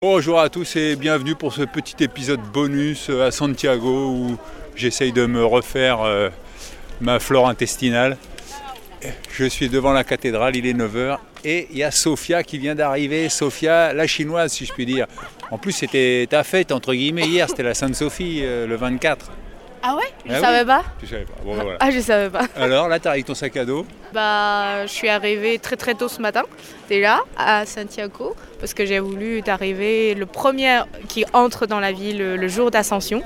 Bonjour à tous et bienvenue pour ce petit épisode bonus à Santiago où j'essaye de me refaire euh, ma flore intestinale. Je suis devant la cathédrale, il est 9h et il y a Sofia qui vient d'arriver, Sofia la chinoise si je puis dire. En plus c'était ta fête entre guillemets hier, c'était la Sainte-Sophie euh, le 24. Ah ouais Je Ah savais oui pas. Tu savais pas. Bon, ben voilà. Ah, je savais pas. Alors là, tu avec ton sac à dos. Bah, je suis arrivée très très tôt ce matin, déjà, à Santiago, parce que j'ai voulu arriver le premier qui entre dans la ville le, jour d'ascension.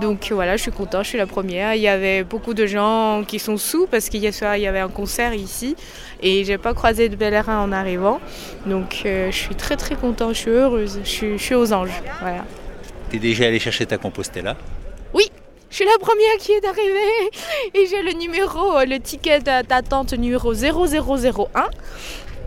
Donc voilà, je suis contente, je suis la première. Il y avait beaucoup de gens qui sont sous parce qu'hier soir il y avait un concert ici et j'ai pas croisé de pèlerins en arrivant. Donc euh, je suis très très contente, je suis heureuse, je suis, je suis aux anges. Voilà. Tu es déjà allé chercher ta Compostela je suis la première qui est arrivée et j'ai le numéro, euh, le ticket d'a- d'attente numéro 0001.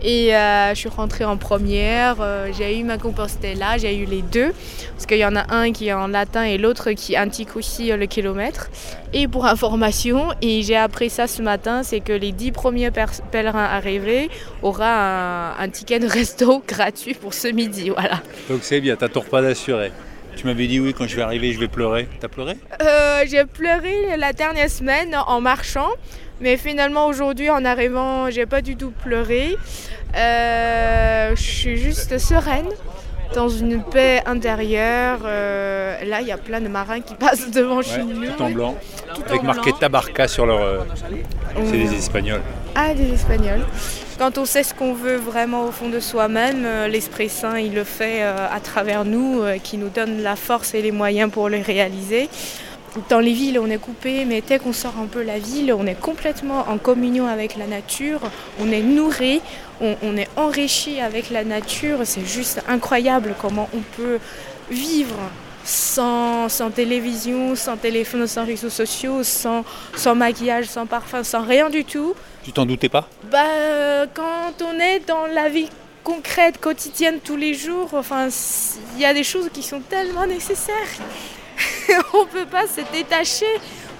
Et euh, je suis rentrée en première, euh, j'ai eu ma Compostela, j'ai eu les deux, parce qu'il y en a un qui est en latin et l'autre qui indique aussi le kilomètre. Et pour information, et j'ai appris ça ce matin, c'est que les dix premiers pèlerins arrivés aura un, un ticket de resto gratuit pour ce midi, voilà. Donc c'est bien, t'as ton repas d'assuré. Tu m'avais dit oui, quand je vais arriver, je vais pleurer. T'as pleuré? Euh, j'ai pleuré la dernière semaine en marchant, mais finalement aujourd'hui en arrivant, j'ai pas du tout pleuré. Euh, je suis juste sereine, dans une paix intérieure. Euh, là, il y a plein de marins qui passent devant chez nous. tout en blanc. Tout avec en marqué blanc. Tabarca sur leur. C'est Mm. des Espagnols. Ah, des Espagnols. Quand on sait ce qu'on veut vraiment au fond de soi-même, euh, l'Esprit Saint, il le fait euh, à travers nous, euh, qui nous donne la force et les moyens pour le réaliser. Dans les villes, on est coupé, mais dès qu'on sort un peu la ville, on est complètement en communion avec la nature, on est nourri, on, est enrichi avec la nature. C'est juste incroyable comment on peut vivre sans, télévision, sans téléphone, sans réseaux sociaux, sans maquillage, sans parfum, sans rien du tout. Tu t'en doutais pas Bah, quand on est dans la vie concrète, quotidienne, tous les jours, enfin, il y a des choses qui sont tellement nécessaires. on peut pas se détacher.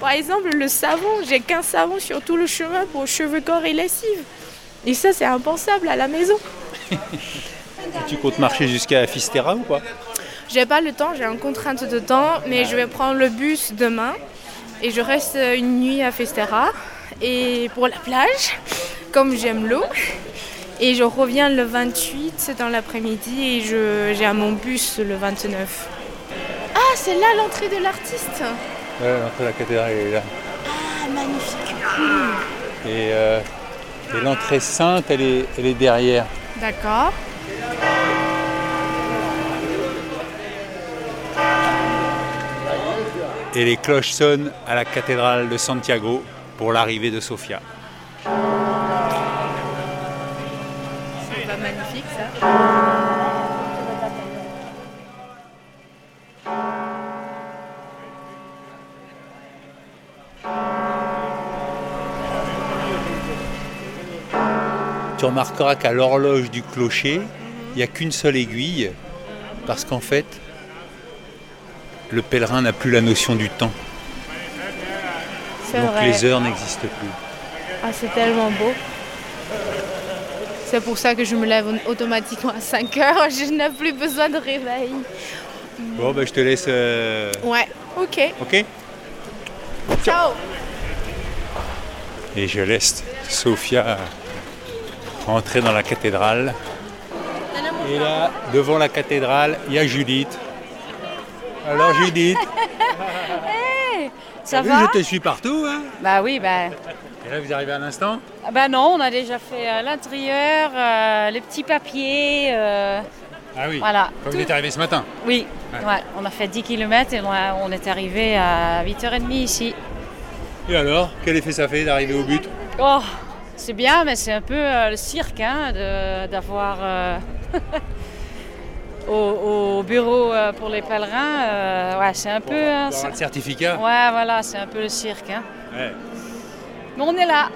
Par exemple, le savon, j'ai qu'un savon sur tout le chemin pour cheveux, corps et lessive. Et ça, c'est impensable à la maison. Et Tu comptes marcher jusqu'à Fistera ou pas J'ai pas le temps, j'ai une contrainte de temps, mais je vais prendre le bus demain et je reste une nuit à Festera et pour la plage, comme j'aime l'eau. Et je reviens le 28 dans l'après-midi et je, j'ai à mon bus le 29. Ah, c'est là l'entrée de l'artiste Ouais, l'entrée de la cathédrale est là. Ah, magnifique. Et, euh, et l'entrée sainte, elle est, elle est derrière. D'accord. Et les cloches sonnent à la cathédrale de Santiago pour l'arrivée de Sofia. C'est pas magnifique ça Tu remarqueras qu'à l'horloge du clocher, il n'y a qu'une seule aiguille, parce qu'en fait, le pèlerin n'a plus la notion du temps. C'est Donc vrai. les heures n'existent plus. Ah, c'est tellement beau. C'est pour ça que je me lève automatiquement à 5 heures. Je n'ai plus besoin de réveil. Bon, ben, je te laisse. euh, Ouais, ok. Ok? Ciao. Et je laisse Sophia entrer dans la cathédrale. Et là, devant la cathédrale, il y a Judith. Alors Judith, Ça t'as vu, va je te suis partout. Hein Bah oui, bah. Et là, vous arrivez à l'instant Ah Bah non, on a déjà fait euh, l'intérieur, euh, les petits papiers. euh, Ah oui. Voilà. Quand vous êtes arrivé ce matin Oui, Ouais. ouais, on a fait 10 km et on, a- on est arrivé à 8h30 ici. Et alors Quel effet ça fait d'arriver au but Oh, c'est bien, mais c'est un peu euh, le cirque hein, de- d'avoir euh, au, au bureau euh, pour les pèlerins. euh, ouais, c'est un peu. hein, Pour avoir c'est- le certificat ouais, voilà, c'est un peu le cirque. hein. Ouais. Mais on est là.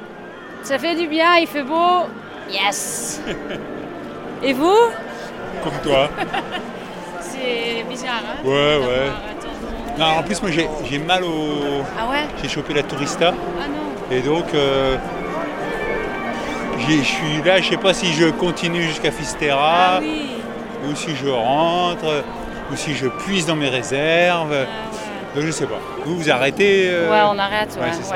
Ça fait du bien, il fait beau. Yes. Et vous? Comme toi. C'est bizarre, hein Ouais, ouais. Non, en plus, moi, j'ai j'ai mal au... Ah ouais? J'ai chopé la tourista. Ah non. Et donc, euh, je suis là, je sais pas si je continue jusqu'à Fisterra, Ah oui. Ou si je rentre, ou si je puise dans mes réserves. Ah Donc je sais pas. Vous, vous arrêtez ouais. euh, Ouais, on arrête, ouais. Il faut,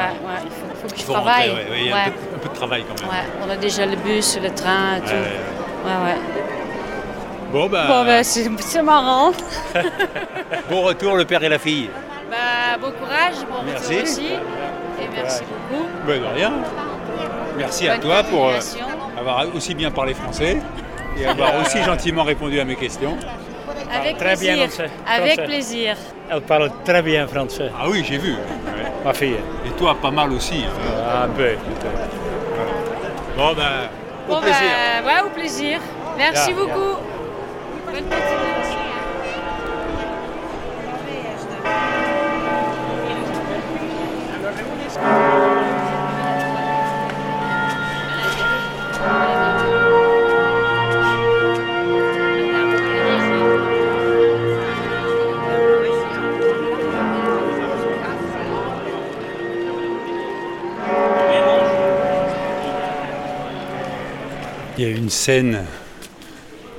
faut que je faut travaille. rentrer, il y a un, peu, un peu de travail quand même. Ouais, on a déjà le bus, le train tout. Ouais, Ouais, ouais. Bon, bah, Bon, ben, c'est marrant. bon retour, le père et la fille. Bah, bon courage, bon Merci. retour aussi. Et merci beaucoup. Ben, de rien. Merci à toi pour euh, avoir aussi bien parlé français et avoir aussi gentiment répondu à mes questions. Avec très bien plaisir. français. Avec Français. plaisir. Elle parle très bien français, Ah oui, j'ai vu. Ouais. ma fille. Et toi, pas mal aussi. hein. Un peu. Bon, ben, au Bon, plaisir. bah, ouais, au plaisir. Merci Bien, beaucoup. Bonne continuation. Il y a une scène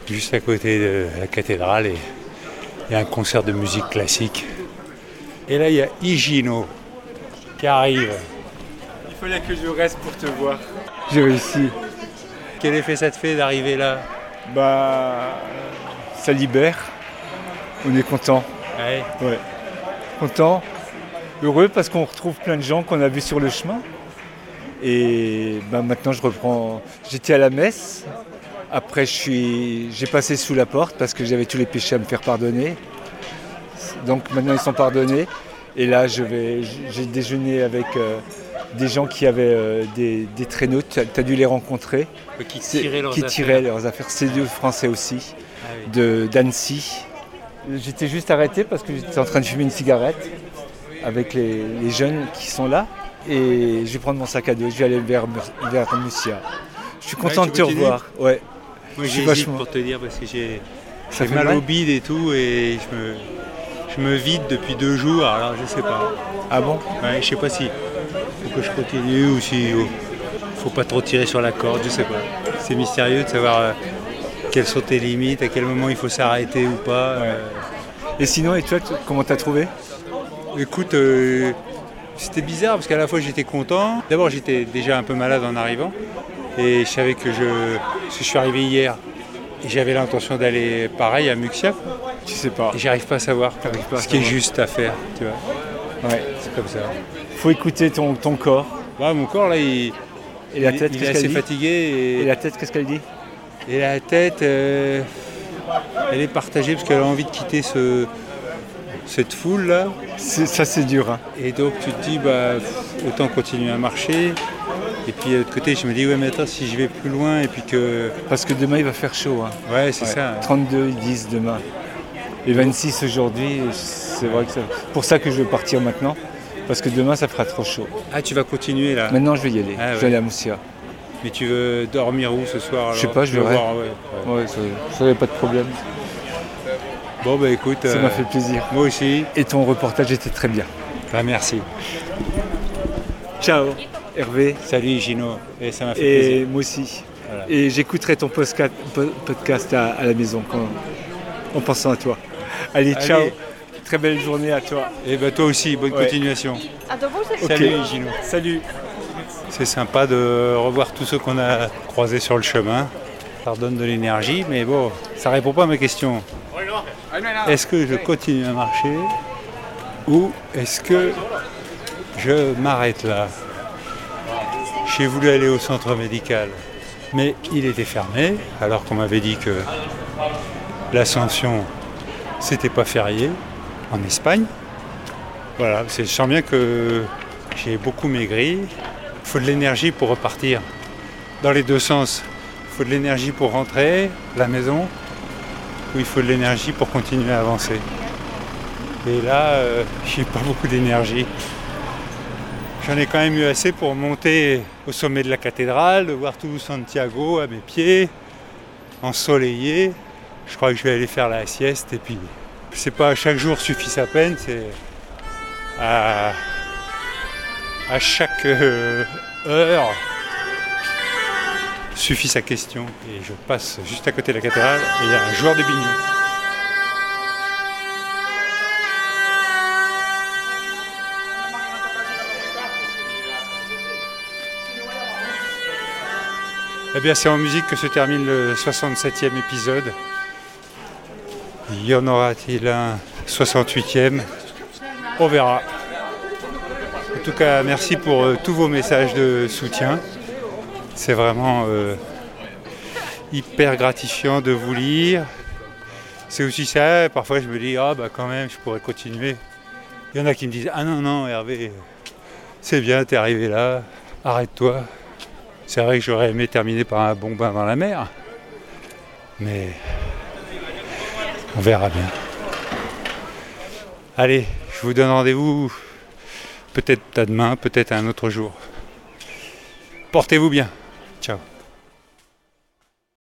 juste à côté de la cathédrale et il y a un concert de musique classique. Et là, il y a Higino qui arrive. Il fallait que je reste pour te voir. J'ai réussi. Quel effet ça te fait d'arriver là? Bah, ça libère. On est content. Ouais? Ouais. Content. Heureux parce qu'on retrouve plein de gens qu'on a vus sur le chemin. Et bah, maintenant, je reprends. J'étais à la messe. Après, je suis... j'ai passé sous la porte parce que j'avais tous les péchés à me faire pardonner. Donc maintenant, ils sont pardonnés. Et là, je vais... j'ai déjeuné avec euh, des gens qui avaient euh, des, des traîneaux. Tu as dû les rencontrer. Qui tirait leurs qui affaires. tiraient leurs affaires. C'est deux Français aussi, Ah oui. d'Annecy. J'étais juste arrêté parce que j'étais en train de fumer une cigarette avec les, les jeunes qui sont là. Et je vais prendre mon sac à dos, je vais aller vers, vers Mussia. Je suis content de te revoir. Ouais, Moi j'hésite vachement- pour te dire parce que j'ai j'ai mal, mal. au bide et tout et je me, je me vide depuis deux jours alors je sais pas. Ah bon? Ouais, je sais pas si faut que je continue ou si oh, faut pas trop tirer sur la corde, je sais pas. C'est mystérieux de savoir euh, quelles sont tes limites, à quel moment il faut s'arrêter ou pas. euh. Et sinon, et toi, comment t'as trouvé? Écoute, euh, c'était bizarre parce qu'à la fois j'étais content. D'abord j'étais déjà un peu malade en arrivant et je savais que je, parce que je suis arrivé hier et j'avais l'intention d'aller pareil à Muxia Tu sais pas. et j'arrive pas à savoir à ce qui est juste à faire, tu vois. Ouais. C'est comme ça. Faut écouter ton, ton corps. Bah, mon corps là il, Et la tête, il est assez fatigué Et et, la tête, qu'est-ce qu'elle dit et la tête euh, elle est partagée parce qu'elle a envie de quitter ce, cette foule là. C'est- Ça, c'est dur. hein. Et donc tu te dis, bah, autant continuer à marcher. Et puis de l'autre côté, je me dis, ouais, mais attends, si je vais plus loin, et puis que. Parce que demain, il va faire chaud. hein. Ouais, c'est Ouais. ça. 32, ils disent demain. Et 26 aujourd'hui, c'est vrai que c'est pour ça que je veux partir maintenant. Parce que demain, ça fera trop chaud. Ah, tu vas continuer là? Maintenant, je vais y aller. Ah, je ouais. vais aller à Moussia. Mais tu veux dormir où ce soir Je sais pas, je voir, ouais, ouais. Ouais, ça, ça pas de problème. Bon, bah écoute. Ça euh, m'a fait plaisir. Moi aussi. Et ton reportage était très bien. Bah, merci. Ciao, Hervé. Salut Gino. Et ça m'a fait Et plaisir. moi aussi. Voilà. Et j'écouterai ton podcast à, à la maison quand- en pensant à toi. Allez, Allez. ciao. Très belle journée à toi. Et bah toi aussi, bonne Ouais. continuation. Ok. Salut Gino. Salut. C'est sympa de revoir tous ceux qu'on a croisés sur le chemin. Ça redonne de l'énergie, mais bon, ça répond pas à ma question. Est-ce que je continue à marcher ou est-ce que je m'arrête là? J'ai voulu aller au centre médical, mais il était fermé, alors qu'on m'avait dit que l'ascension, c'était pas férié en Espagne. Voilà, je sens bien que j'ai beaucoup maigri. Il faut de l'énergie pour repartir dans les deux sens. Il faut de l'énergie pour rentrer la maison, il faut de l'énergie pour continuer à avancer. Et là, euh, j'ai pas beaucoup d'énergie. J'en ai quand même eu assez pour monter au sommet de la cathédrale, de voir tout Santiago à mes pieds, ensoleillé. Je crois que je vais aller faire la sieste et puis c'est pas chaque jour suffit sa peine, c'est à, à chaque euh, heure suffit sa question. Et je passe juste à côté de la cathédrale et il y a un joueur de bignou. Eh bien, c'est en musique que se termine le 67e épisode. Y en aura-t-il un 68e On verra. En tout cas, merci pour euh, tous vos messages de soutien. C'est vraiment euh, hyper gratifiant de vous lire. C'est aussi ça, parfois je me dis, ah bah quand même, je pourrais continuer. Il y en a qui me disent, ah non, non, Hervé, c'est bien, t'es arrivé là, arrête-toi. C'est vrai que j'aurais aimé terminer par un bon bain dans la mer, mais on verra bien. Allez, je vous donne rendez-vous peut-être à demain, peut-être un autre jour. Portez-vous bien. Ciao.